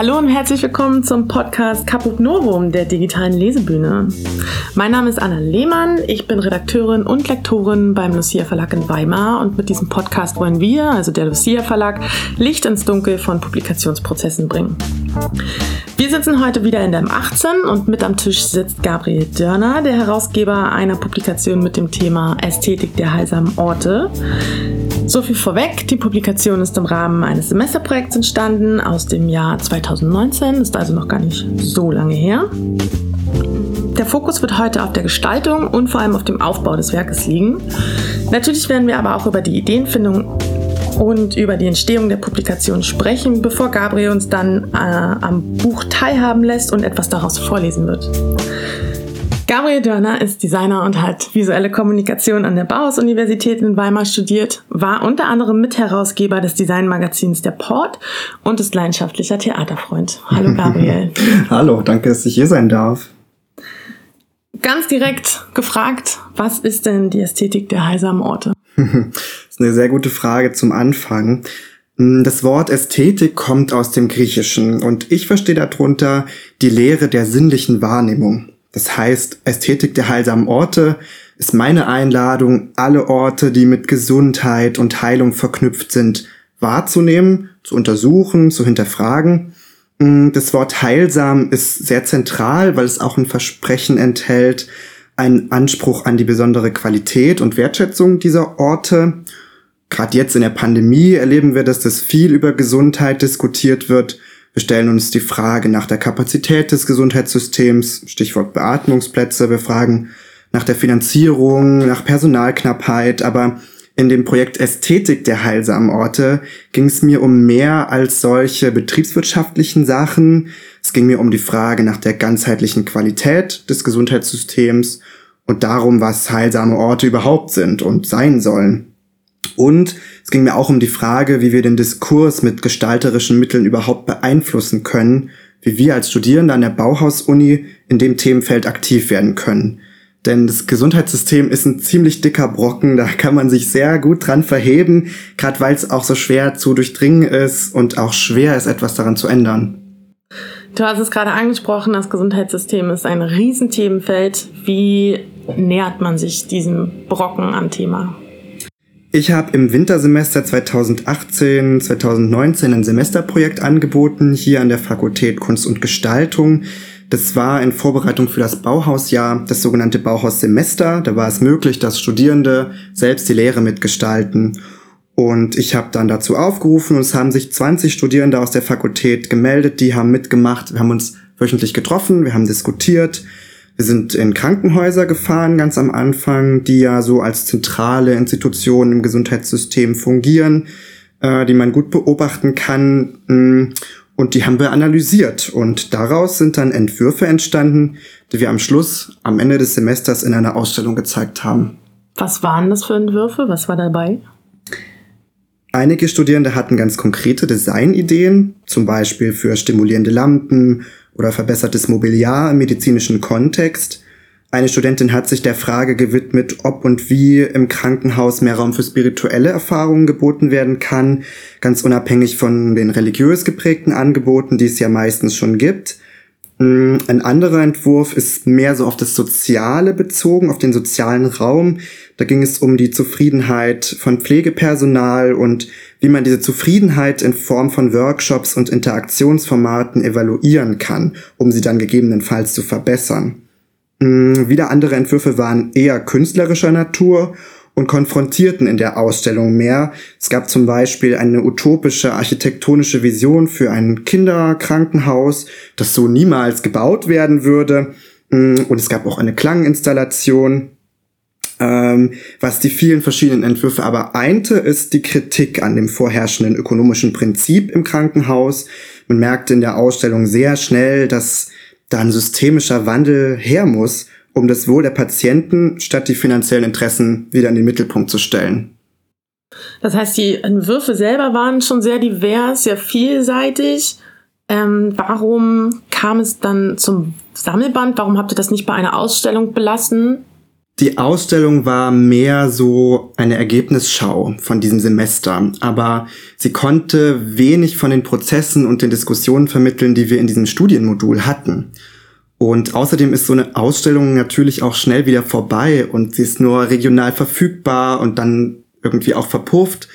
Hallo und herzlich willkommen zum Podcast Caput Novum der digitalen Lesebühne. Mein Name ist Anna Lehmann, ich bin Redakteurin und Lektorin beim Lucia Verlag in Weimar und mit diesem Podcast wollen wir, also der Lucia Verlag, Licht ins Dunkel von Publikationsprozessen bringen. Wir sitzen heute wieder in der M18 und mit am Tisch sitzt Gabriel Dörner, der Herausgeber einer Publikation mit dem Thema Ästhetik der heilsamen Orte. So viel vorweg, die Publikation ist im Rahmen eines Semesterprojekts entstanden aus dem Jahr 2019, ist also noch gar nicht so lange her. Der Fokus wird heute auf der Gestaltung und vor allem auf dem Aufbau des Werkes liegen. Natürlich werden wir aber auch über die Ideenfindung und über die Entstehung der Publikation sprechen, bevor Gabriel uns dann äh, am Buch teilhaben lässt und etwas daraus vorlesen wird. Gabriel Dörner ist Designer und hat visuelle Kommunikation an der Bauhaus-Universität in Weimar studiert, war unter anderem Mitherausgeber des Designmagazins Der Port und ist leidenschaftlicher Theaterfreund. Hallo Gabriel. Hallo, danke, dass ich hier sein darf. Ganz direkt gefragt, was ist denn die Ästhetik der heilsamen Orte? das ist eine sehr gute Frage zum Anfang. Das Wort Ästhetik kommt aus dem Griechischen und ich verstehe darunter die Lehre der sinnlichen Wahrnehmung. Das heißt, Ästhetik der heilsamen Orte ist meine Einladung, alle Orte, die mit Gesundheit und Heilung verknüpft sind, wahrzunehmen, zu untersuchen, zu hinterfragen. Mm, das Wort heilsam ist sehr zentral, weil es auch ein Versprechen enthält, einen Anspruch an die besondere Qualität und Wertschätzung dieser Orte. Gerade jetzt in der Pandemie erleben wir, dass das viel über Gesundheit diskutiert wird wir stellen uns die Frage nach der Kapazität des Gesundheitssystems, Stichwort Beatmungsplätze. Wir fragen nach der Finanzierung, nach Personalknappheit. Aber in dem Projekt Ästhetik der heilsamen Orte ging es mir um mehr als solche betriebswirtschaftlichen Sachen. Es ging mir um die Frage nach der ganzheitlichen Qualität des Gesundheitssystems und darum, was heilsame Orte überhaupt sind und sein sollen. Und es ging mir auch um die Frage, wie wir den Diskurs mit gestalterischen Mitteln überhaupt beeinflussen können, wie wir als Studierende an der Bauhaus-Uni in dem Themenfeld aktiv werden können. Denn das Gesundheitssystem ist ein ziemlich dicker Brocken, da kann man sich sehr gut dran verheben, gerade weil es auch so schwer zu durchdringen ist und auch schwer ist, etwas daran zu ändern. Du hast es gerade angesprochen, das Gesundheitssystem ist ein Riesenthemenfeld. Wie nähert man sich diesem Brocken am Thema? Ich habe im Wintersemester 2018, 2019 ein Semesterprojekt angeboten, hier an der Fakultät Kunst und Gestaltung. Das war in Vorbereitung für das Bauhausjahr, das sogenannte Bauhaussemester. Da war es möglich, dass Studierende selbst die Lehre mitgestalten. Und ich habe dann dazu aufgerufen und es haben sich 20 Studierende aus der Fakultät gemeldet, die haben mitgemacht. Wir haben uns wöchentlich getroffen, wir haben diskutiert, wir sind in Krankenhäuser gefahren, ganz am Anfang, die ja so als zentrale Institutionen im Gesundheitssystem fungieren, äh, die man gut beobachten kann. Mm, und die haben wir analysiert. Und daraus sind dann Entwürfe entstanden, die wir am Schluss, am Ende des Semesters in einer Ausstellung gezeigt haben. Was waren das für Entwürfe? Was war dabei? Einige Studierende hatten ganz konkrete Designideen, zum Beispiel für stimulierende Lampen oder verbessertes Mobiliar im medizinischen Kontext. Eine Studentin hat sich der Frage gewidmet, ob und wie im Krankenhaus mehr Raum für spirituelle Erfahrungen geboten werden kann, ganz unabhängig von den religiös geprägten Angeboten, die es ja meistens schon gibt. Mm, ein anderer Entwurf ist mehr so auf das Soziale bezogen, auf den sozialen Raum. Da ging es um die Zufriedenheit von Pflegepersonal und wie man diese Zufriedenheit in Form von Workshops und Interaktionsformaten evaluieren kann, um sie dann gegebenenfalls zu verbessern. Mm, wieder andere Entwürfe waren eher künstlerischer Natur und konfrontierten in der Ausstellung mehr. Es gab zum Beispiel eine utopische architektonische Vision für ein Kinderkrankenhaus, das so niemals gebaut werden würde. Mm, und es gab auch eine Klanginstallation. Ähm, was die vielen verschiedenen Entwürfe aber einte, ist die Kritik an dem vorherrschenden ökonomischen Prinzip im Krankenhaus. Man merkte in der Ausstellung sehr schnell, dass da ein systemischer Wandel her muss, um das Wohl der Patienten statt die finanziellen Interessen wieder in den Mittelpunkt zu stellen. Das heißt, die Entwürfe selber waren schon sehr divers, sehr vielseitig. Ähm, warum kam es dann zum Sammelband? Warum habt ihr das nicht bei einer Ausstellung belassen? Die Ausstellung war mehr so eine Ergebnisschau von diesem Semester, aber sie konnte wenig von den Prozessen und den Diskussionen vermitteln, die wir in diesem Studienmodul hatten. Und außerdem ist so eine Ausstellung natürlich auch schnell wieder vorbei und sie ist nur regional verfügbar und dann irgendwie auch verpufft.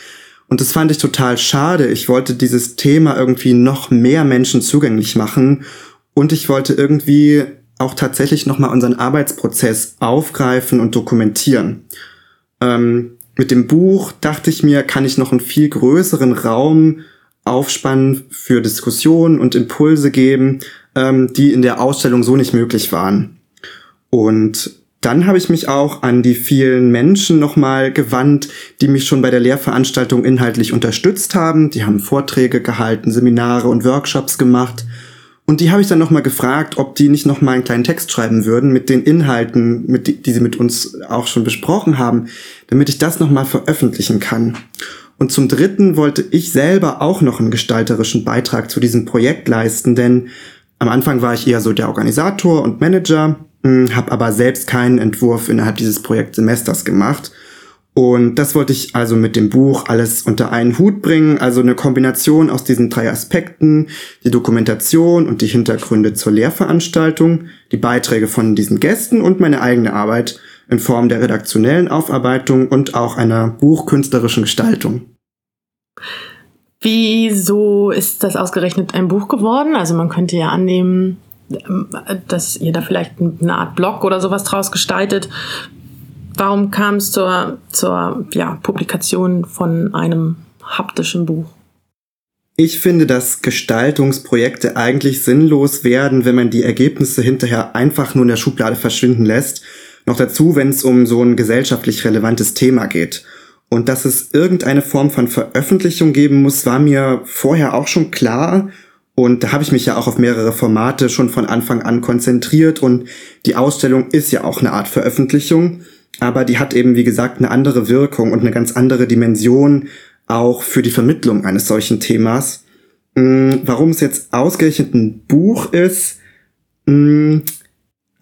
Und das fand ich total schade. Ich wollte dieses Thema irgendwie noch mehr Menschen zugänglich machen und ich wollte irgendwie auch tatsächlich nochmal unseren Arbeitsprozess aufgreifen und dokumentieren. Ähm, mit dem Buch dachte ich mir, kann ich noch einen viel größeren Raum aufspannen für Diskussionen und Impulse geben, ähm, die in der Ausstellung so nicht möglich waren. Und dann habe ich mich auch an die vielen Menschen nochmal gewandt, die mich schon bei der Lehrveranstaltung inhaltlich unterstützt haben. Die haben Vorträge gehalten, Seminare und Workshops gemacht. Und die habe ich dann nochmal gefragt, ob die nicht nochmal einen kleinen Text schreiben würden mit den Inhalten, mit die, die sie mit uns auch schon besprochen haben, damit ich das nochmal veröffentlichen kann. Und zum Dritten wollte ich selber auch noch einen gestalterischen Beitrag zu diesem Projekt leisten, denn am Anfang war ich eher so der Organisator und Manager, hm, habe aber selbst keinen Entwurf innerhalb dieses Projektsemesters gemacht und das wollte ich also mit dem Buch alles unter einen Hut bringen, also eine Kombination aus diesen drei Aspekten, die Dokumentation und die Hintergründe zur Lehrveranstaltung, die Beiträge von diesen Gästen und meine eigene Arbeit in Form der redaktionellen Aufarbeitung und auch einer buchkünstlerischen Gestaltung. Wieso ist das ausgerechnet ein Buch geworden? Also man könnte ja annehmen, dass ihr da vielleicht eine Art Blog oder sowas draus gestaltet. Warum kam es zur, zur ja, Publikation von einem haptischen Buch? Ich finde, dass Gestaltungsprojekte eigentlich sinnlos werden, wenn man die Ergebnisse hinterher einfach nur in der Schublade verschwinden lässt. Noch dazu, wenn es um so ein gesellschaftlich relevantes Thema geht. Und dass es irgendeine Form von Veröffentlichung geben muss, war mir vorher auch schon klar. Und da habe ich mich ja auch auf mehrere Formate schon von Anfang an konzentriert. Und die Ausstellung ist ja auch eine Art Veröffentlichung aber die hat eben, wie gesagt, eine andere Wirkung und eine ganz andere Dimension auch für die Vermittlung eines solchen Themas. Mm, warum es jetzt ausgerechnet ein Buch ist, mm,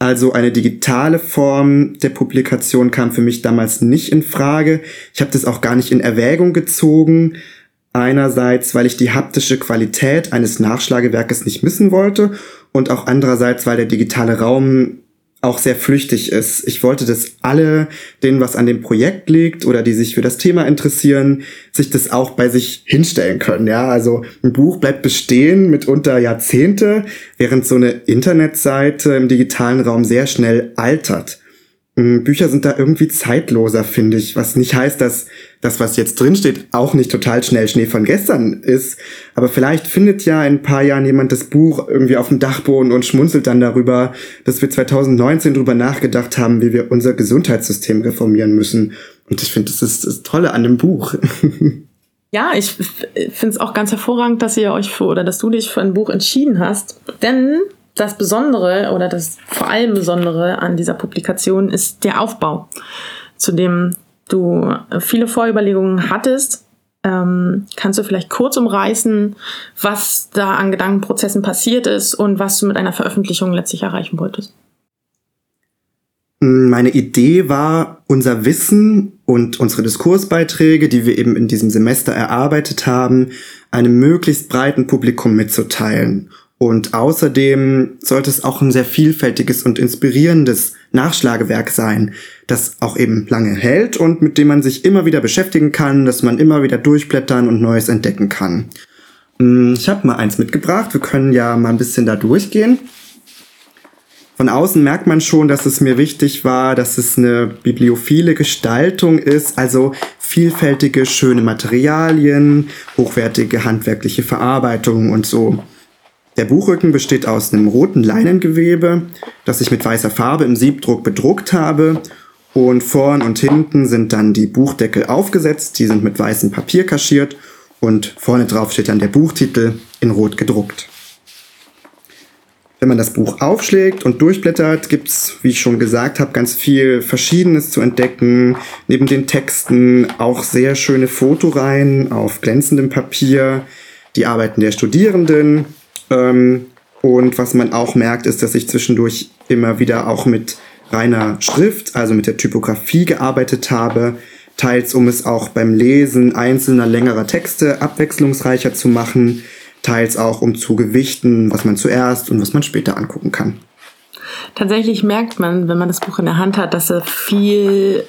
also eine digitale Form der Publikation kam für mich damals nicht in Frage. Ich habe das auch gar nicht in Erwägung gezogen. Einerseits, weil ich die haptische Qualität eines Nachschlagewerkes nicht missen wollte und auch andererseits, weil der digitale Raum auch sehr flüchtig ist. Ich wollte, dass alle, denen was an dem Projekt liegt oder die sich für das Thema interessieren, sich das auch bei sich hinstellen können. Ja, also ein Buch bleibt bestehen mitunter Jahrzehnte, während so eine Internetseite im digitalen Raum sehr schnell altert. Mm, Bücher sind da irgendwie zeitloser, finde ich. Was nicht heißt, dass das, was jetzt drinsteht, auch nicht total schnell Schnee von gestern ist. Aber vielleicht findet ja in ein paar Jahren jemand das Buch irgendwie auf dem Dachboden und schmunzelt dann darüber, dass wir 2019 darüber nachgedacht haben, wie wir unser Gesundheitssystem reformieren müssen. Und ich finde, das ist das Tolle an dem Buch. Ja, ich finde es auch ganz hervorragend, dass ihr euch für oder dass du dich für ein Buch entschieden hast. Denn das Besondere oder das vor allem Besondere an dieser Publikation ist der Aufbau, zu dem du viele Vorüberlegungen hattest. Ähm, kannst du vielleicht kurz umreißen, was da an Gedankenprozessen passiert ist und was du mit einer Veröffentlichung letztlich erreichen wolltest? Meine Idee war, unser Wissen und unsere Diskursbeiträge, die wir eben in diesem Semester erarbeitet haben, einem möglichst breiten Publikum mitzuteilen und außerdem sollte es auch ein sehr vielfältiges und inspirierendes Nachschlagewerk sein, das auch eben lange hält und mit dem man sich immer wieder beschäftigen kann, dass man immer wieder durchblättern und Neues entdecken kann. Hm, ich habe mal eins mitgebracht. Wir können ja mal ein bisschen da durchgehen. Von außen merkt man schon, dass es mir wichtig war, dass es eine bibliophile Gestaltung ist, also vielfältige, schöne Materialien, hochwertige handwerkliche Verarbeitung und so. Der Buchrücken besteht aus einem roten Leinengewebe, das ich mit weißer Farbe im Siebdruck bedruckt habe. Und vorn und hinten sind dann die Buchdeckel aufgesetzt, die sind mit weißem Papier kaschiert und vorne drauf steht dann der Buchtitel in rot gedruckt. Wenn man das Buch aufschlägt und durchblättert, gibt's, wie ich schon gesagt habe, ganz viel Verschiedenes zu entdecken. Neben den Texten auch sehr schöne Fotoreihen auf glänzendem Papier, die Arbeiten der Studierenden, ähm, und was man auch merkt, ist, dass ich zwischendurch immer wieder auch mit reiner Schrift, also mit der Typografie gearbeitet habe, teils um es auch beim Lesen einzelner längerer Texte abwechslungsreicher zu machen, teils auch um zu gewichten, was man zuerst und was man später angucken kann. Tatsächlich merkt man, wenn man das Buch in der Hand hat, dass da viel,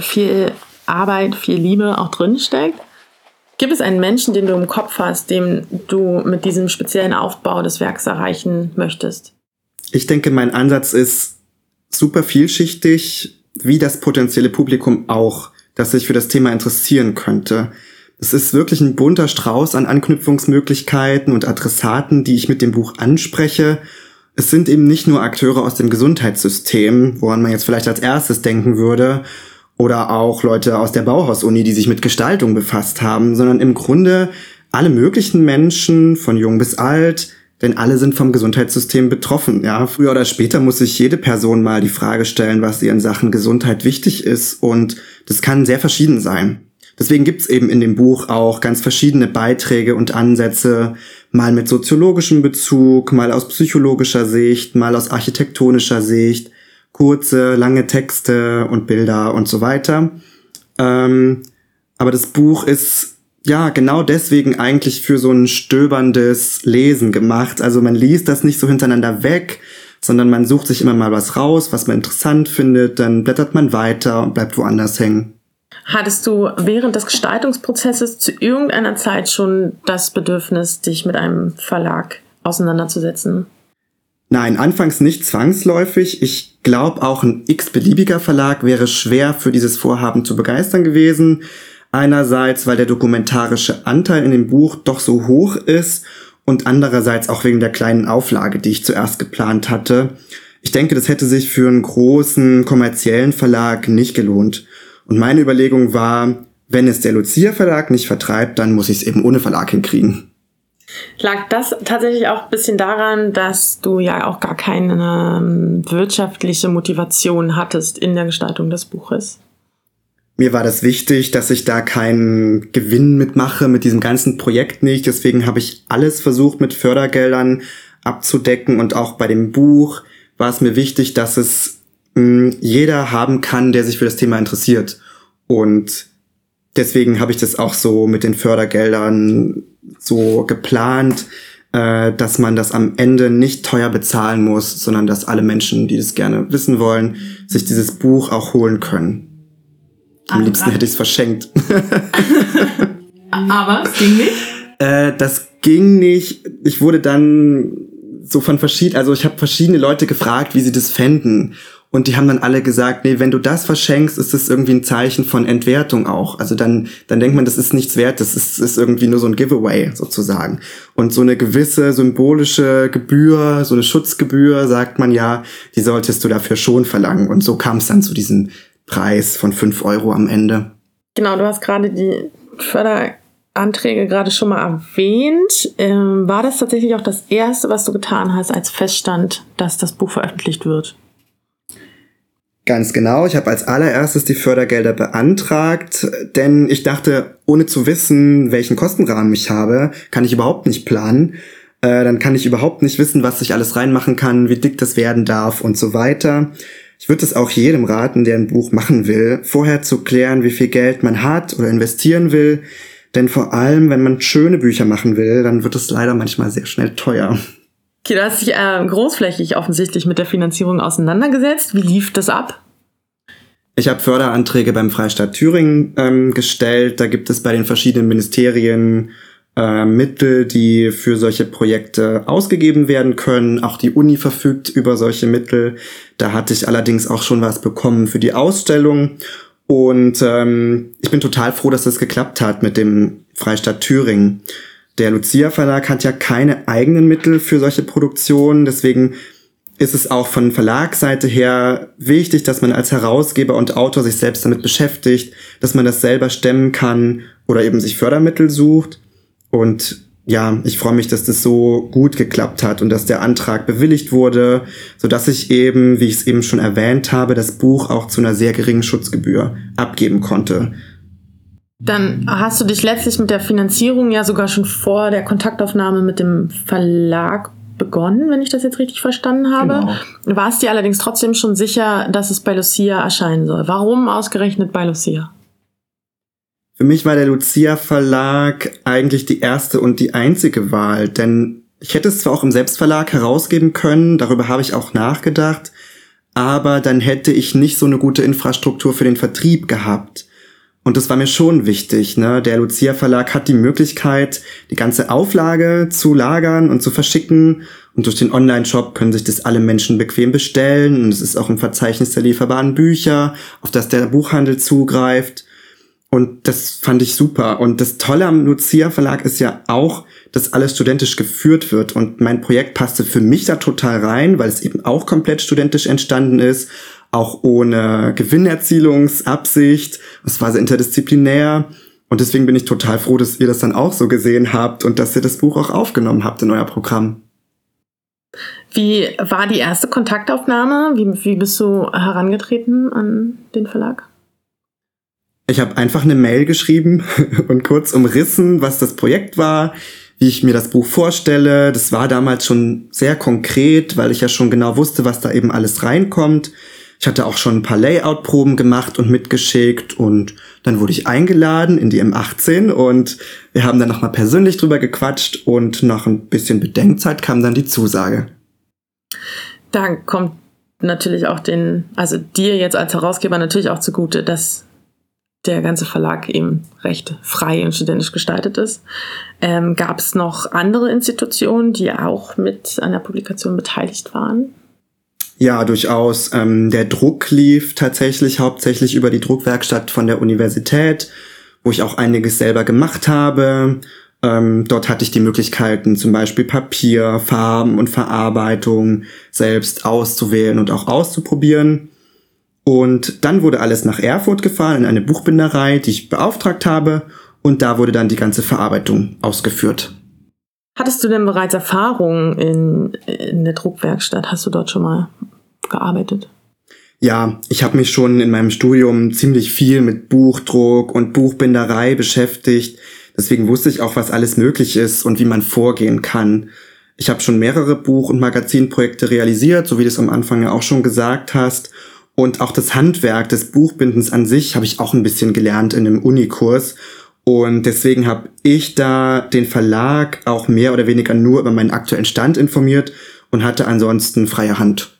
viel Arbeit, viel Liebe auch drin steckt. Gibt es einen Menschen, den du im Kopf hast, dem du mit diesem speziellen Aufbau des Werks erreichen möchtest? Ich denke, mein Ansatz ist super vielschichtig, wie das potenzielle Publikum auch, das sich für das Thema interessieren könnte. Es ist wirklich ein bunter Strauß an Anknüpfungsmöglichkeiten und Adressaten, die ich mit dem Buch anspreche. Es sind eben nicht nur Akteure aus dem Gesundheitssystem, woran man jetzt vielleicht als erstes denken würde, oder auch Leute aus der Bauhaus-Uni, die sich mit Gestaltung befasst haben, sondern im Grunde alle möglichen Menschen, von jung bis alt, denn alle sind vom Gesundheitssystem betroffen. Ja, früher oder später muss sich jede Person mal die Frage stellen, was ihr in Sachen Gesundheit wichtig ist und das kann sehr verschieden sein. Deswegen gibt's eben in dem Buch auch ganz verschiedene Beiträge und Ansätze, mal mit soziologischem Bezug, mal aus psychologischer Sicht, mal aus architektonischer Sicht, kurze, lange Texte und Bilder und so weiter. Ähm, aber das Buch ist ja genau deswegen eigentlich für so ein stöberndes Lesen gemacht. Also man liest das nicht so hintereinander weg, sondern man sucht sich immer mal was raus, was man interessant findet, dann blättert man weiter und bleibt woanders hängen. Hattest du während des Gestaltungsprozesses zu irgendeiner Zeit schon das Bedürfnis, dich mit einem Verlag auseinanderzusetzen? Nein, anfangs nicht zwangsläufig. Ich glaube, auch ein x-beliebiger Verlag wäre schwer für dieses Vorhaben zu begeistern gewesen. Einerseits, weil der dokumentarische Anteil in dem Buch doch so hoch ist und andererseits auch wegen der kleinen Auflage, die ich zuerst geplant hatte. Ich denke, das hätte sich für einen großen kommerziellen Verlag nicht gelohnt. Und meine Überlegung war, wenn es der Lucia Verlag nicht vertreibt, dann muss ich es eben ohne Verlag hinkriegen. Lag das tatsächlich auch ein bisschen daran, dass du ja auch gar keine ähm, wirtschaftliche Motivation hattest in der Gestaltung des Buches? Mir war das wichtig, dass ich da keinen Gewinn mitmache mit diesem ganzen Projekt nicht. Deswegen habe ich alles versucht mit Fördergeldern abzudecken und auch bei dem Buch war es mir wichtig, dass es mh, hm, jeder haben kann, der sich für das Thema interessiert. Und deswegen habe ich das auch so mit den Fördergeldern so geplant, äh, dass man das am Ende nicht teuer bezahlen muss, sondern dass alle Menschen, die das gerne wissen wollen, sich dieses Buch auch holen können. Am Aber liebsten hätte ich es verschenkt. Aber es ging nicht? Äh, das ging nicht. Ich wurde dann so von verschiedenen, also ich habe verschiedene Leute gefragt, wie sie das fänden. Und die haben dann alle gesagt, nee, wenn du das verschenkst, ist das irgendwie ein Zeichen von Entwertung auch. Also dann, dann denkt man, das ist nichts wert, das ist, ist irgendwie nur so ein Giveaway sozusagen. Und so eine gewisse symbolische Gebühr, so eine Schutzgebühr, sagt man ja, die solltest du dafür schon verlangen. Und so kam es dann zu diesem Preis von fünf Euro am Ende. Genau, du hast gerade die Förderanträge gerade schon mal erwähnt. Ähm, war das tatsächlich auch das Erste, was du getan hast, als feststand, dass das Buch veröffentlicht wird? Ganz genau. Ich habe als allererstes die Fördergelder beantragt, denn ich dachte, ohne zu wissen, welchen Kostenrahmen ich habe, kann ich überhaupt nicht planen. Äh, dann kann ich überhaupt nicht wissen, was ich alles reinmachen kann, wie dick das werden darf und so weiter. Ich würde es auch jedem raten, der ein Buch machen will, vorher zu klären, wie viel Geld man hat oder investieren will. Denn vor allem, wenn man schöne Bücher machen will, dann wird es leider manchmal sehr schnell teuer. Okay, du hast dich äh, großflächig offensichtlich mit der Finanzierung auseinandergesetzt. Wie lief das ab? Ich habe Förderanträge beim Freistaat Thüringen ähm, gestellt. Da gibt es bei den verschiedenen Ministerien äh, Mittel, die für solche Projekte ausgegeben werden können. Auch die Uni verfügt über solche Mittel. Da hatte ich allerdings auch schon was bekommen für die Ausstellung. Und ähm, ich bin total froh, dass das geklappt hat mit dem Freistaat Thüringen. Der Lucia Verlag hat ja keine eigenen Mittel für solche Produktionen, deswegen ist es auch von Verlagsseite her wichtig, dass man als Herausgeber und Autor sich selbst damit beschäftigt, dass man das selber stemmen kann oder eben sich Fördermittel sucht. Und ja, ich freue mich, dass das so gut geklappt hat und dass der Antrag bewilligt wurde, so dass ich eben, wie ich es eben schon erwähnt habe, das Buch auch zu einer sehr geringen Schutzgebühr abgeben konnte. Dann hast du dich letztlich mit der Finanzierung ja sogar schon vor der Kontaktaufnahme mit dem Verlag begonnen, wenn ich das jetzt richtig verstanden habe. Genau. War es dir allerdings trotzdem schon sicher, dass es bei Lucia erscheinen soll? Warum ausgerechnet bei Lucia? Für mich war der Lucia Verlag eigentlich die erste und die einzige Wahl, denn ich hätte es zwar auch im Selbstverlag herausgeben können, darüber habe ich auch nachgedacht, aber dann hätte ich nicht so eine gute Infrastruktur für den Vertrieb gehabt. Und das war mir schon wichtig. Ne? Der Lucia Verlag hat die Möglichkeit, die ganze Auflage zu lagern und zu verschicken. Und durch den Online-Shop können sich das alle Menschen bequem bestellen. Und es ist auch im Verzeichnis der lieferbaren Bücher, auf das der Buchhandel zugreift. Und das fand ich super. Und das Tolle am Lucia Verlag ist ja auch, dass alles studentisch geführt wird. Und mein Projekt passte für mich da total rein, weil es eben auch komplett studentisch entstanden ist auch ohne Gewinnerzielungsabsicht. Es war sehr interdisziplinär. Und deswegen bin ich total froh, dass ihr das dann auch so gesehen habt und dass ihr das Buch auch aufgenommen habt in euer Programm. Wie war die erste Kontaktaufnahme? Wie, wie bist du herangetreten an den Verlag? Ich habe einfach eine Mail geschrieben und kurz umrissen, was das Projekt war, wie ich mir das Buch vorstelle. Das war damals schon sehr konkret, weil ich ja schon genau wusste, was da eben alles reinkommt. Ich hatte auch schon ein paar Layout-Proben gemacht und mitgeschickt und dann wurde ich eingeladen in die M18 und wir haben dann nochmal persönlich drüber gequatscht und nach ein bisschen Bedenkzeit kam dann die Zusage. Da kommt natürlich auch den, also dir jetzt als Herausgeber natürlich auch zugute, dass der ganze Verlag eben recht frei und studentisch gestaltet ist. Ähm, Gab es noch andere Institutionen, die auch mit an der Publikation beteiligt waren? Ja, durchaus. Ähm, der Druck lief tatsächlich hauptsächlich über die Druckwerkstatt von der Universität, wo ich auch einiges selber gemacht habe. Ähm, dort hatte ich die Möglichkeiten, zum Beispiel Papier, Farben und Verarbeitung selbst auszuwählen und auch auszuprobieren. Und dann wurde alles nach Erfurt gefahren in eine Buchbinderei, die ich beauftragt habe. Und da wurde dann die ganze Verarbeitung ausgeführt. Hattest du denn bereits Erfahrungen in, in der Druckwerkstatt? Hast du dort schon mal gearbeitet? Ja, ich habe mich schon in meinem Studium ziemlich viel mit Buchdruck und Buchbinderei beschäftigt. Deswegen wusste ich auch, was alles möglich ist und wie man vorgehen kann. Ich habe schon mehrere Buch- und Magazinprojekte realisiert, so wie du es am Anfang ja auch schon gesagt hast. Und auch das Handwerk des Buchbindens an sich habe ich auch ein bisschen gelernt in einem Unikurs. Und deswegen habe ich da den Verlag auch mehr oder weniger nur über meinen aktuellen Stand informiert und hatte ansonsten freie Hand.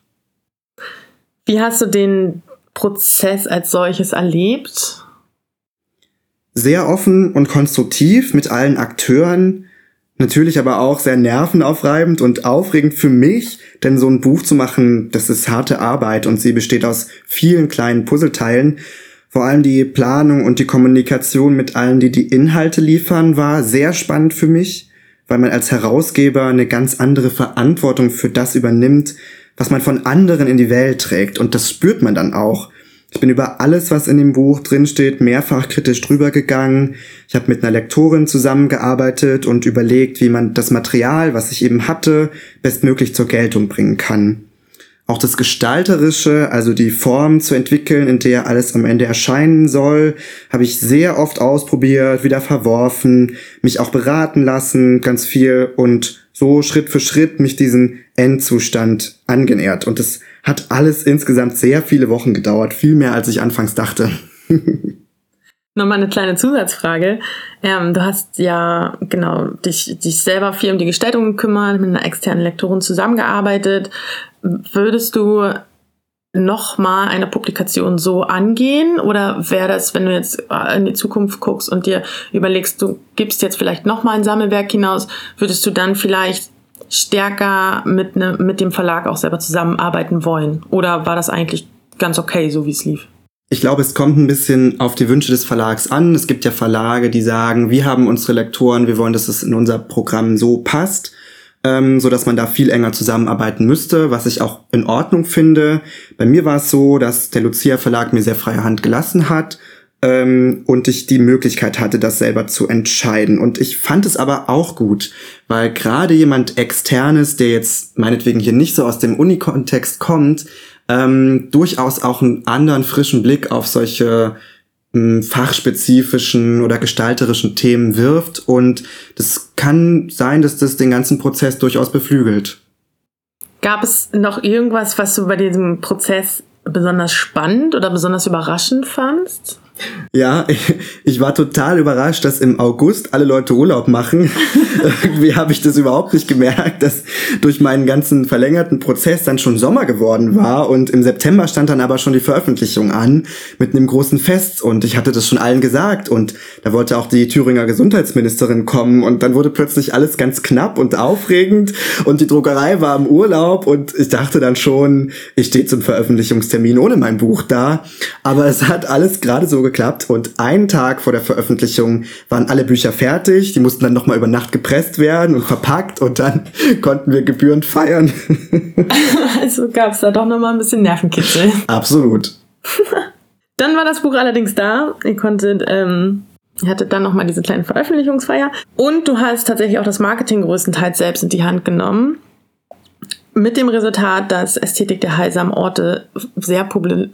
Wie hast du den Prozess als solches erlebt? Sehr offen und konstruktiv mit allen Akteuren. Natürlich aber auch sehr nervenaufreibend und aufregend für mich, denn so ein Buch zu machen, das ist harte Arbeit und sie besteht aus vielen kleinen Puzzleteilen. Vor allem die Planung und die Kommunikation mit allen, die die Inhalte liefern, war sehr spannend für mich, weil man als Herausgeber eine ganz andere Verantwortung für das übernimmt, was man von anderen in die Welt trägt. Und das spürt man dann auch. Ich bin über alles, was in dem Buch drinsteht, mehrfach kritisch drüber gegangen. Ich habe mit einer Lektorin zusammengearbeitet und überlegt, wie man das Material, was ich eben hatte, bestmöglich zur Geltung bringen kann auch das Gestalterische, also die Form zu entwickeln, in der alles am Ende erscheinen soll, habe ich sehr oft ausprobiert, wieder verworfen, mich auch beraten lassen, ganz viel und so Schritt für Schritt mich diesen Endzustand angenähert. Und es hat alles insgesamt sehr viele Wochen gedauert, viel mehr als ich anfangs dachte. Nochmal eine kleine Zusatzfrage. Ähm, du hast ja genau dich, dich selber viel um die Gestaltung gekümmert, mit einer externen Lektorin zusammengearbeitet. Würdest du noch mal eine Publikation so angehen oder wäre das, wenn du jetzt in die Zukunft guckst und dir überlegst, du gibst jetzt vielleicht noch mal ein Sammelwerk hinaus, würdest du dann vielleicht stärker mit, ne, mit dem Verlag auch selber zusammenarbeiten wollen? Oder war das eigentlich ganz okay, so wie es lief? Ich glaube, es kommt ein bisschen auf die Wünsche des Verlags an. Es gibt ja Verlage, die sagen, wir haben unsere Lektoren, wir wollen, dass es in unser Programm so passt ähm, so dass man da viel enger zusammenarbeiten müsste, was ich auch in Ordnung finde. Bei mir war es so, dass der Lucia Verlag mir sehr freie Hand gelassen hat ähm, und ich die Möglichkeit hatte, das selber zu entscheiden. Und ich fand es aber auch gut, weil gerade jemand externes, der jetzt meinetwegen hier nicht so aus dem Uni-Kontext kommt, ähm, durchaus auch einen anderen frischen Blick auf solche fachspezifischen oder gestalterischen Themen wirft und das kann sein, dass das den ganzen Prozess durchaus beflügelt. Gab es noch irgendwas, was du bei diesem Prozess besonders spannend oder besonders überraschend fandst? Ja, ich, ich war total überrascht, dass im August alle Leute Urlaub machen. Irgendwie habe ich das überhaupt nicht gemerkt, dass durch meinen ganzen verlängerten Prozess dann schon Sommer geworden war. Und im September stand dann aber schon die Veröffentlichung an mit einem großen Fest. Und ich hatte das schon allen gesagt. Und da wollte auch die Thüringer Gesundheitsministerin kommen. Und dann wurde plötzlich alles ganz knapp und aufregend. Und die Druckerei war im Urlaub. Und ich dachte dann schon, ich stehe zum Veröffentlichungstermin ohne mein Buch da, aber es hat alles gerade so geklappt und einen Tag vor der Veröffentlichung waren alle Bücher fertig. Die mussten dann nochmal über Nacht gepresst werden und verpackt und dann konnten wir gebührend feiern. also gab es da doch nochmal ein bisschen Nervenkitzel. Absolut. dann war das Buch allerdings da. Ihr konntet, ähm, ihr hattet dann nochmal diese kleine Veröffentlichungsfeier. Und du hast tatsächlich auch das Marketing größtenteils selbst in die Hand genommen. Mit dem Resultat, dass Ästhetik der heilsamen Orte sehr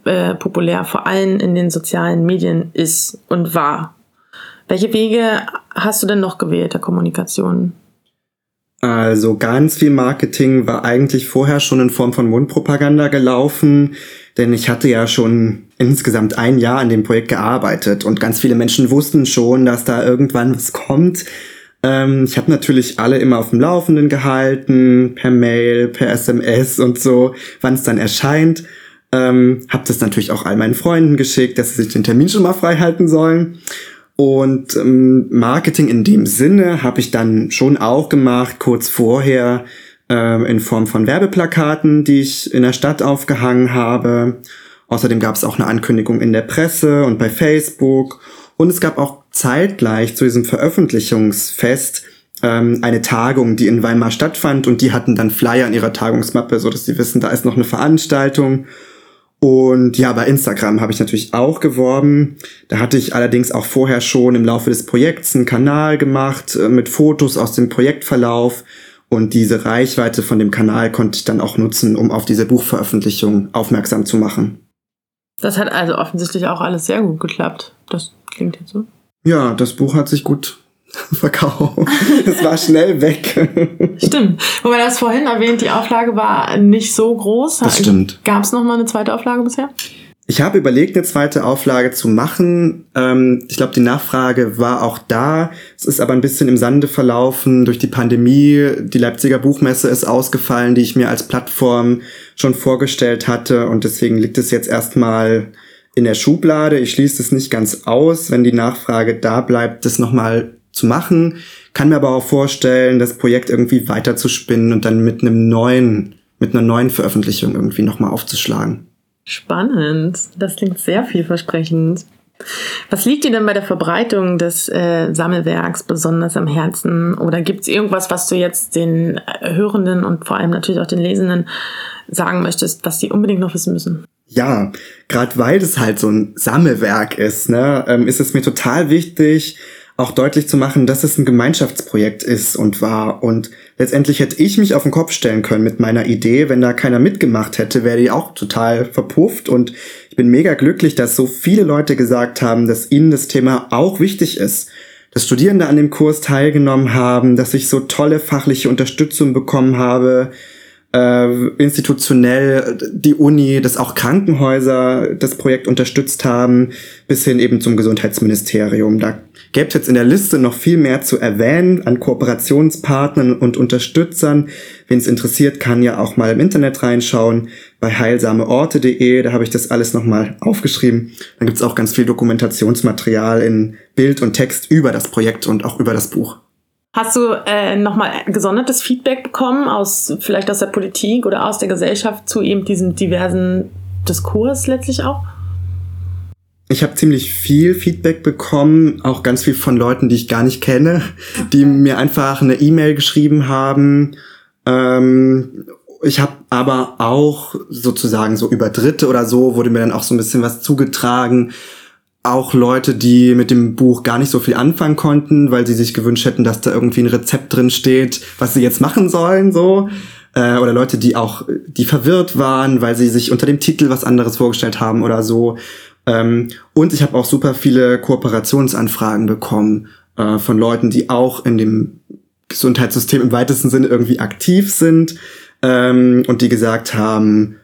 äh, populär, vor allem in den sozialen Medien ist und war. Welche Wege hast du denn noch gewählt der Kommunikation? Also ganz viel Marketing war eigentlich vorher schon in Form von Mundpropaganda gelaufen, denn ich hatte ja schon insgesamt ein Jahr an dem Projekt gearbeitet und ganz viele Menschen wussten schon, dass da irgendwann was kommt. Ähm, ich habe natürlich alle immer auf dem Laufenden gehalten, per Mail, per SMS und so, wann es dann erscheint. Ähm, habe das natürlich auch all meinen Freunden geschickt, dass sie sich den Termin schon mal frei halten sollen. Und ähm, Marketing in dem Sinne habe ich dann schon auch gemacht, kurz vorher ähm, in Form von Werbeplakaten, die ich in der Stadt aufgehangen habe. Außerdem gab es auch eine Ankündigung in der Presse und bei Facebook. Und es gab auch zeitgleich zu diesem Veröffentlichungsfest ähm, eine Tagung, die in Weimar stattfand und die hatten dann Flyer in ihrer Tagungsmappe, so dass sie wissen, da ist noch eine Veranstaltung. Und ja, bei Instagram habe ich natürlich auch geworben. Da hatte ich allerdings auch vorher schon im Laufe des Projekts einen Kanal gemacht äh, mit Fotos aus dem Projektverlauf. Und diese Reichweite von dem Kanal konnte ich dann auch nutzen, um auf diese Buchveröffentlichung aufmerksam zu machen. Das hat also offensichtlich auch alles sehr gut geklappt. Das klingt jetzt so. Ja, das Buch hat sich gut verkauft. es war schnell weg. Stimmt. Wobei das vorhin erwähnt, die Auflage war nicht so groß. Das stimmt. Gab es noch mal eine zweite Auflage bisher? Ich habe überlegt, eine zweite Auflage zu machen. Ähm, ich glaube, die Nachfrage war auch da. Es ist aber ein bisschen im Sande verlaufen durch die Pandemie. Die Leipziger Buchmesse ist ausgefallen, die ich mir als Plattform schon vorgestellt hatte. Und deswegen liegt es jetzt erstmal in der Schublade. Ich schließe es nicht ganz aus, wenn die Nachfrage da bleibt, das nochmal zu machen. Kann mir aber auch vorstellen, das Projekt irgendwie weiter zu spinnen und dann mit einem neuen, mit einer neuen Veröffentlichung irgendwie nochmal aufzuschlagen. Spannend. Das klingt sehr vielversprechend. Was liegt dir denn bei der Verbreitung des äh, Sammelwerks besonders am Herzen? Oder gibt es irgendwas, was du jetzt den Hörenden und vor allem natürlich auch den Lesenden sagen möchtest, was die unbedingt noch wissen müssen? Ja, gerade weil das halt so ein Sammelwerk ist, ne, ähm, ist es mir total wichtig, auch deutlich zu machen, dass es ein Gemeinschaftsprojekt ist und war. Und letztendlich hätte ich mich auf den Kopf stellen können mit meiner Idee. Wenn da keiner mitgemacht hätte, wäre die auch total verpufft. Und ich bin mega glücklich, dass so viele Leute gesagt haben, dass ihnen das Thema auch wichtig ist. Dass Studierende an dem Kurs teilgenommen haben, dass ich so tolle fachliche Unterstützung bekommen habe, äh, institutionell die Uni, dass auch Krankenhäuser das Projekt unterstützt haben, bis hin eben zum Gesundheitsministerium. Da gäbe es jetzt in der Liste noch viel mehr zu erwähnen an Kooperationspartnern und Unterstützern. Wen es interessiert, kann ja auch mal im Internet reinschauen bei heilsameorte.de. Da habe ich das alles nochmal aufgeschrieben. Dann gibt's auch ganz viel Dokumentationsmaterial in Bild und Text über das Projekt und auch über das Buch. Hast du äh, nochmal gesondertes Feedback bekommen aus vielleicht aus der Politik oder aus der Gesellschaft zu eben diesem diversen Diskurs letztlich auch? Ich habe ziemlich viel Feedback bekommen, auch ganz viel von Leuten, die ich gar nicht kenne, die mir einfach eine E-Mail geschrieben haben. Ähm, ich habe aber auch sozusagen so über Dritte oder so wurde mir dann auch so ein bisschen was zugetragen auch Leute, die mit dem Buch gar nicht so viel anfangen konnten, weil sie sich gewünscht hätten, dass da irgendwie ein Rezept drin steht, was sie jetzt machen sollen, so. Äh, oder Leute, die auch, die verwirrt waren, weil sie sich unter dem Titel was anderes vorgestellt haben oder so. Ähm, und ich habe auch super viele Kooperationsanfragen bekommen äh, von Leuten, die auch in dem Gesundheitssystem im weitesten Sinne irgendwie aktiv sind ähm, und die gesagt haben,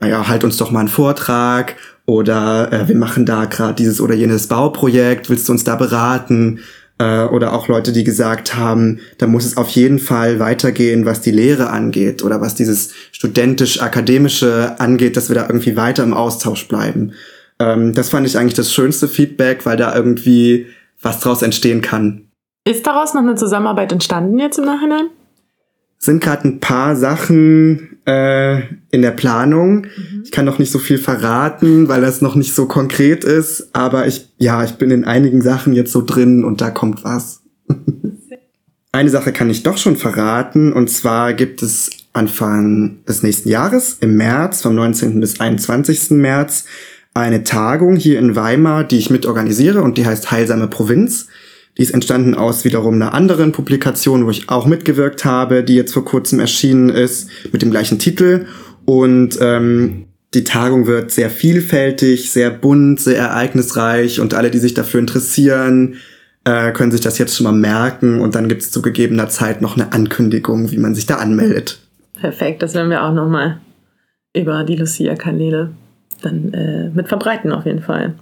naja, halt uns doch mal einen Vortrag oder äh, wir machen da gerade dieses oder jenes Bauprojekt, willst du uns da beraten? Äh, oder auch Leute, die gesagt haben, da muss es auf jeden Fall weitergehen, was die Lehre angeht oder was dieses studentisch-akademische angeht, dass wir da irgendwie weiter im Austausch bleiben. Ähm, das fand ich eigentlich das schönste Feedback, weil da irgendwie was draus entstehen kann. Ist daraus noch eine Zusammenarbeit entstanden jetzt im Nachhinein? Sind gerade ein paar Sachen äh, in der Planung. Mhm. Ich kann noch nicht so viel verraten, weil das noch nicht so konkret ist. Aber ich, ja, ich bin in einigen Sachen jetzt so drin und da kommt was. Eine Sache kann ich doch schon verraten. Und zwar gibt es Anfang des nächsten Jahres, im März, vom 19. bis 21. März, eine Tagung hier in Weimar, die ich mitorganisiere und die heißt Heilsame Provinz. Die ist entstanden aus wiederum einer anderen Publikation, wo ich auch mitgewirkt habe, die jetzt vor kurzem erschienen ist, mit dem gleichen Titel. Und ähm, die Tagung wird sehr vielfältig, sehr bunt, sehr ereignisreich und alle, die sich dafür interessieren, äh, können sich das jetzt schon mal merken und dann gibt es zu gegebener Zeit noch eine Ankündigung, wie man sich da anmeldet. Perfekt, das werden wir auch nochmal über die Lucia-Kanäle dann äh, mit verbreiten auf jeden Fall.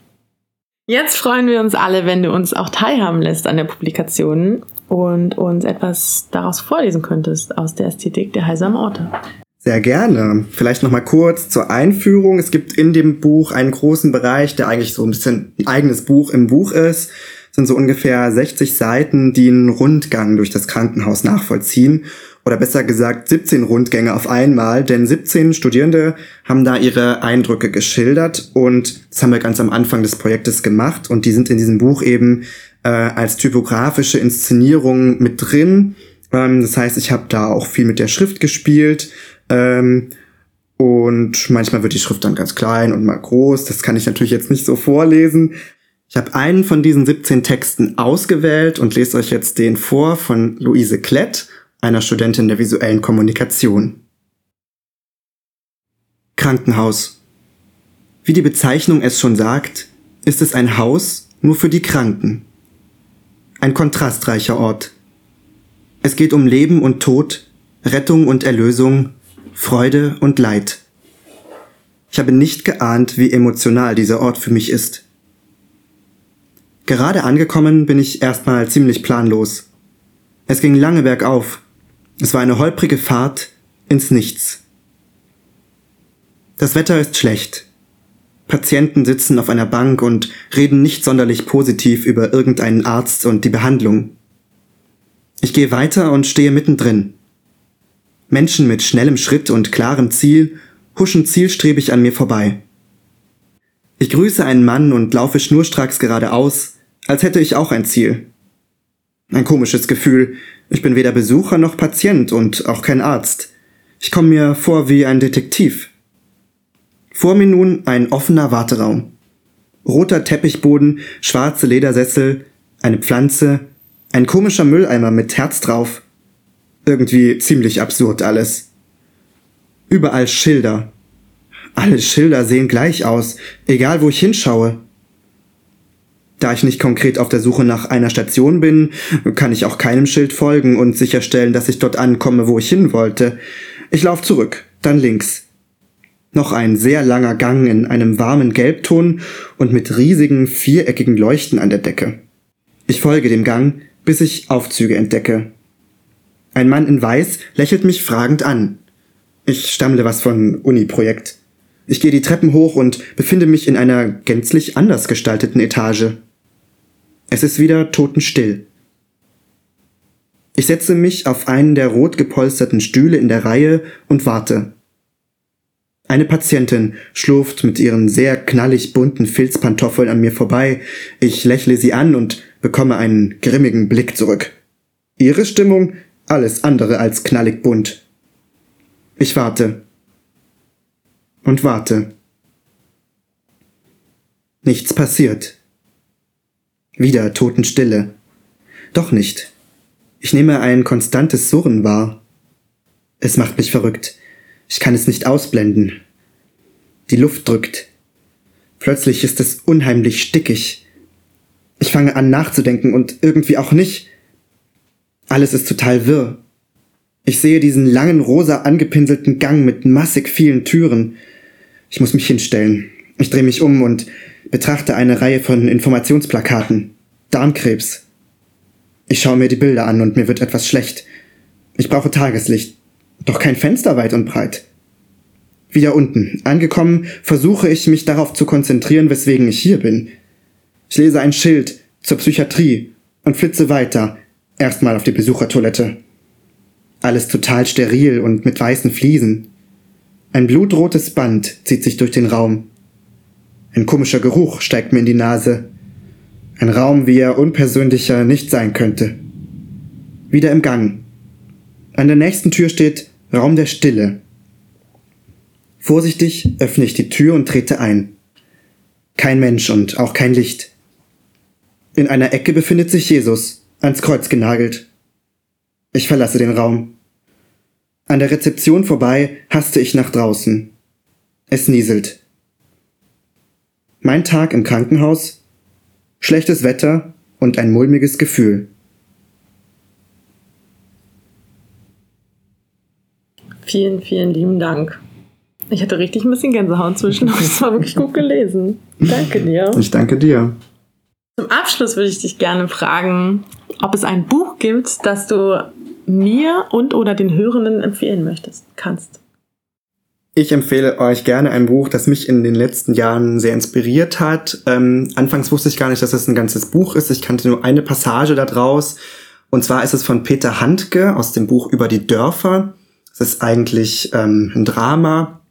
Jetzt freuen wir uns alle, wenn du uns auch teilhaben lässt an der Publikation und uns etwas daraus vorlesen könntest aus der Ästhetik der heilsamen Orte. Sehr gerne. Vielleicht noch mal kurz zur Einführung. Es gibt in dem Buch einen großen Bereich, der eigentlich so ein bisschen ein eigenes Buch im Buch ist. Es sind so ungefähr 60 Seiten, die einen Rundgang durch das Krankenhaus nachvollziehen oder besser gesagt 17 Rundgänge auf einmal, denn 17 Studierende haben da ihre Eindrücke geschildert und das haben wir ganz am Anfang des Projektes gemacht und die sind in diesem Buch eben äh, als typografische Inszenierung mit drin. Ähm, das heißt, ich habe da auch viel mit der Schrift gespielt. Ähm, und manchmal wird die Schrift dann ganz klein und mal groß. Das kann ich natürlich jetzt nicht so vorlesen. Ich habe einen von diesen 17 Texten ausgewählt und lese euch jetzt den vor von Luise Klett einer Studentin der visuellen Kommunikation. Krankenhaus. Wie die Bezeichnung es schon sagt, ist es ein Haus nur für die Kranken. Ein kontrastreicher Ort. Es geht um Leben und Tod, Rettung und Erlösung, Freude und Leid. Ich habe nicht geahnt, wie emotional dieser Ort für mich ist. Gerade angekommen bin ich erstmal ziemlich planlos. Es ging lange bergauf, es war eine holprige Fahrt ins Nichts. Das Wetter ist schlecht. Patienten sitzen auf einer Bank und reden nicht sonderlich positiv über irgendeinen Arzt und die Behandlung. Ich gehe weiter und stehe mittendrin. Menschen mit schnellem Schritt und klarem Ziel huschen zielstrebig an mir vorbei. Ich grüße einen Mann und laufe schnurstracks geradeaus, als hätte ich auch ein Ziel. Ein komisches Gefühl, ich bin weder Besucher noch Patient und auch kein Arzt. Ich komme mir vor wie ein Detektiv. Vor mir nun ein offener Warteraum. Roter Teppichboden, schwarze Ledersessel, eine Pflanze, ein komischer Mülleimer mit Herz drauf. Irgendwie ziemlich absurd alles. Überall Schilder. Alle Schilder sehen gleich aus, egal wo ich hinschaue. Da ich nicht konkret auf der Suche nach einer Station bin, kann ich auch keinem Schild folgen und sicherstellen, dass ich dort ankomme, wo ich hin wollte. Ich laufe zurück, dann links. Noch ein sehr langer Gang in einem warmen Gelbton und mit riesigen viereckigen Leuchten an der Decke. Ich folge dem Gang, bis ich Aufzüge entdecke. Ein Mann in Weiß lächelt mich fragend an. Ich stammle was von Uni-Projekt. Ich gehe die Treppen hoch und befinde mich in einer gänzlich anders gestalteten Etage. Es ist wieder totenstill. Ich setze mich auf einen der rot gepolsterten Stühle in der Reihe und warte. Eine Patientin schlurft mit ihren sehr knallig bunten Filzpantoffeln an mir vorbei. Ich lächle sie an und bekomme einen grimmigen Blick zurück. Ihre Stimmung alles andere als knallig bunt. Ich warte. Und warte. Nichts passiert. Wieder Totenstille. Doch nicht. Ich nehme ein konstantes Surren wahr. Es macht mich verrückt. Ich kann es nicht ausblenden. Die Luft drückt. Plötzlich ist es unheimlich stickig. Ich fange an nachzudenken und irgendwie auch nicht. Alles ist total wirr. Ich sehe diesen langen rosa angepinselten Gang mit massig vielen Türen. Ich muss mich hinstellen. Ich drehe mich um und betrachte eine Reihe von Informationsplakaten. Darmkrebs. Ich schaue mir die Bilder an und mir wird etwas schlecht. Ich brauche Tageslicht, doch kein Fenster weit und breit. Wieder unten. Angekommen, versuche ich mich darauf zu konzentrieren, weswegen ich hier bin. Ich lese ein Schild zur Psychiatrie und flitze weiter, erstmal auf die Besuchertoilette. Alles total steril und mit weißen Fliesen. Ein blutrotes Band zieht sich durch den Raum. Ein komischer Geruch steigt mir in die Nase. Ein Raum, wie er unpersönlicher nicht sein könnte. Wieder im Gang. An der nächsten Tür steht Raum der Stille. Vorsichtig öffne ich die Tür und trete ein. Kein Mensch und auch kein Licht. In einer Ecke befindet sich Jesus, ans Kreuz genagelt. Ich verlasse den Raum. An der Rezeption vorbei haste ich nach draußen. Es nieselt. Mein Tag im Krankenhaus, schlechtes Wetter und ein mulmiges Gefühl. Vielen, vielen lieben Dank. Ich hatte richtig ein bisschen Gänsehaut zwischen euch. Das war wirklich gut gelesen. Danke dir. Ich danke dir. Zum Abschluss würde ich dich gerne fragen, ob es ein Buch gibt, das du mir und oder den Hörenden empfehlen möchtest, kannst. Ich empfehle euch gerne ein Buch, das mich in den letzten Jahren sehr inspiriert hat. Ähm, anfangs wusste ich gar nicht, dass es ein ganzes Buch ist. Ich kannte nur eine Passage da draus. Und zwar ist es von Peter Handke aus dem Buch Über die Dörfer. Es ist eigentlich ähm, ein Drama,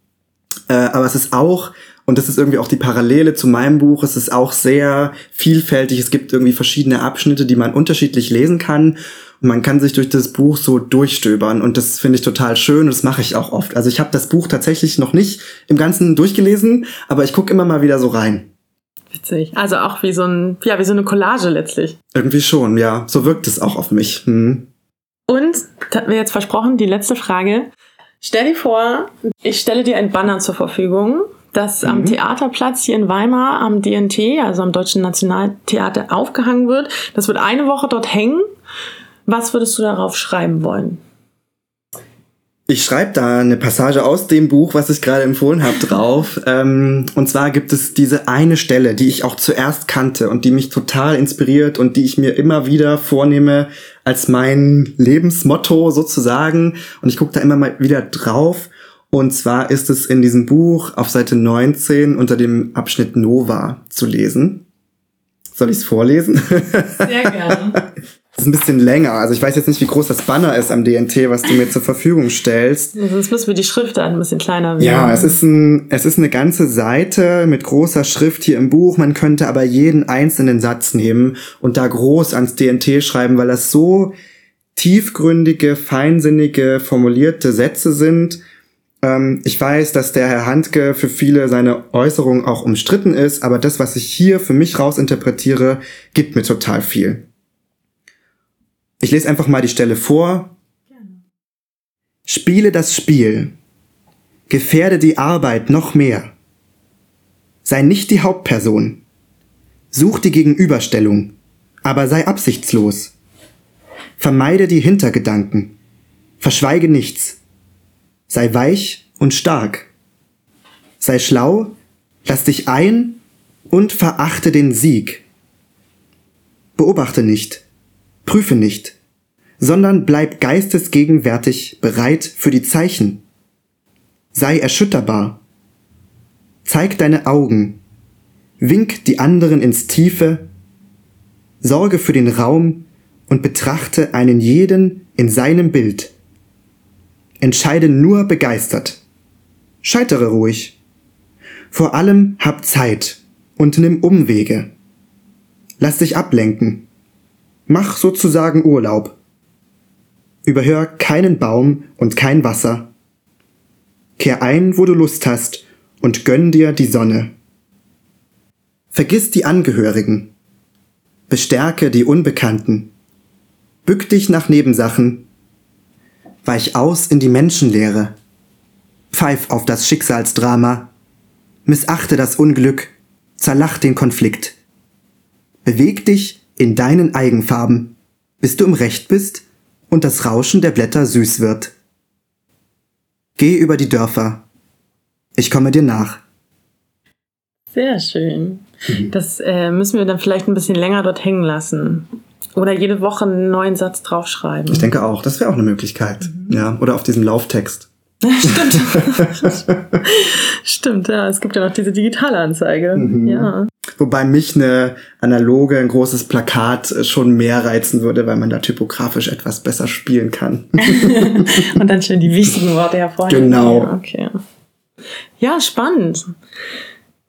äh, aber es ist auch und das ist irgendwie auch die Parallele zu meinem Buch. Es ist auch sehr vielfältig. Es gibt irgendwie verschiedene Abschnitte, die man unterschiedlich lesen kann. Man kann sich durch das Buch so durchstöbern. Und das finde ich total schön. Und das mache ich auch oft. Also ich habe das Buch tatsächlich noch nicht im Ganzen durchgelesen, aber ich gucke immer mal wieder so rein. Witzig. Also auch wie so ein, ja, wie so eine Collage letztlich. Irgendwie schon, ja. So wirkt es auch auf mich. Hm. Und, das hat mir jetzt versprochen, die letzte Frage. Stell dir vor, ich stelle dir ein Banner zur Verfügung das mhm. am Theaterplatz hier in Weimar am DNT, also am Deutschen Nationaltheater, aufgehangen wird. Das wird eine Woche dort hängen. Was würdest du darauf schreiben wollen? Ich schreibe da eine Passage aus dem Buch, was ich gerade empfohlen habe, drauf. ähm, und zwar gibt es diese eine Stelle, die ich auch zuerst kannte und die mich total inspiriert und die ich mir immer wieder vornehme als mein Lebensmotto sozusagen. Und ich gucke da immer mal wieder drauf. Und zwar ist es in diesem Buch auf Seite 19 unter dem Abschnitt Nova zu lesen. Soll ich es vorlesen? Sehr gerne. Das ist ein bisschen länger. Also ich weiß jetzt nicht, wie groß das Banner ist am DNT, was du mir zur Verfügung stellst. Sonst müssen wir die Schrift ein bisschen kleiner werden. Ja, es ist, ein, es ist eine ganze Seite mit großer Schrift hier im Buch. Man könnte aber jeden einzelnen Satz nehmen und da groß ans DNT schreiben, weil das so tiefgründige, feinsinnige, formulierte Sätze sind, ähm, ich weiß, dass der Herr Handke für viele seine Äußerungen auch umstritten ist, aber das, was ich hier für mich rausinterpretiere, gibt mir total viel. Ich lese einfach mal die Stelle vor. Spiele das Spiel. Gefährde die Arbeit noch mehr. Sei nicht die Hauptperson. Such die Gegenüberstellung, aber sei absichtslos. Vermeide die Hintergedanken. Verschweige nichts. Sei weich und stark. Sei schlau, lass dich ein und verachte den Sieg. Beobachte nicht, prüfe nicht, sondern bleib geistesgegenwärtig bereit für die Zeichen. Sei erschütterbar. Zeig deine Augen. Wink die anderen ins Tiefe. Sorge für den Raum und betrachte einen jeden in seinem Bild. Entscheide nur begeistert. Scheitere ruhig. Vor allem hab Zeit und nimm Umwege. Lass dich ablenken. Mach sozusagen Urlaub. Überhör keinen Baum und kein Wasser. Kehr ein, wo du Lust hast, und gönn dir die Sonne. Vergiss die Angehörigen. Bestärke die Unbekannten. Bück dich nach Nebensachen weich aus in die Menschenlehre. Pfeif auf das Schicksalsdrama. Missachte das Unglück. Zerlach den Konflikt. Beweg dich in deinen Eigenfarben, bis du im Recht bist und das Rauschen der Blätter süß wird. Geh über die Dörfer. Ich komme dir nach. Sehr schön. Das äh, müssen wir dann vielleicht ein bisschen länger dort hängen lassen. Oder jede Woche einen neuen Satz draufschreiben. Ich denke auch, das wäre auch eine Möglichkeit. Ja, oder auf diesem Lauftext. Stimmt. Stimmt, ja. Es gibt ja noch diese digitale Anzeige. Ja. Wobei mich eine analoge, ein großes Plakat äh, schon mehr reizen würde, weil man da typografisch etwas besser spielen kann. Und dann schön die wichtigen Worte hervorheben. Genau. Ja, okay. Ja, spannend.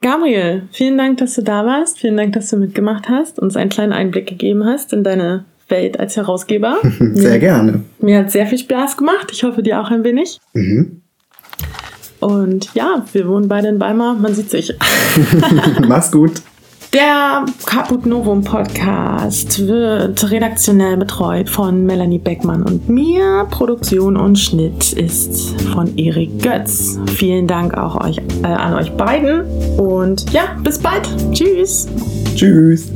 Gabriel, vielen Dank, dass du da warst. Vielen Dank, dass du mitgemacht hast, uns einen kleinen Einblick gegeben hast in deine Welt als Herausgeber. Sehr gerne. Mir hat sehr viel Spaß gemacht. Ich hoffe, dir auch ein wenig. Mhm. Und ja, wir wohnen beide in Weimar. Man sieht sich. Mach's gut. Der Caput Novum Podcast wird redaktionell betreut von Melanie Beckmann und mir. Produktion und Schnitt ist von Erik Götz. Vielen Dank auch euch, äh, an euch beiden und ja, bis bald. Tschüss. Tschüss.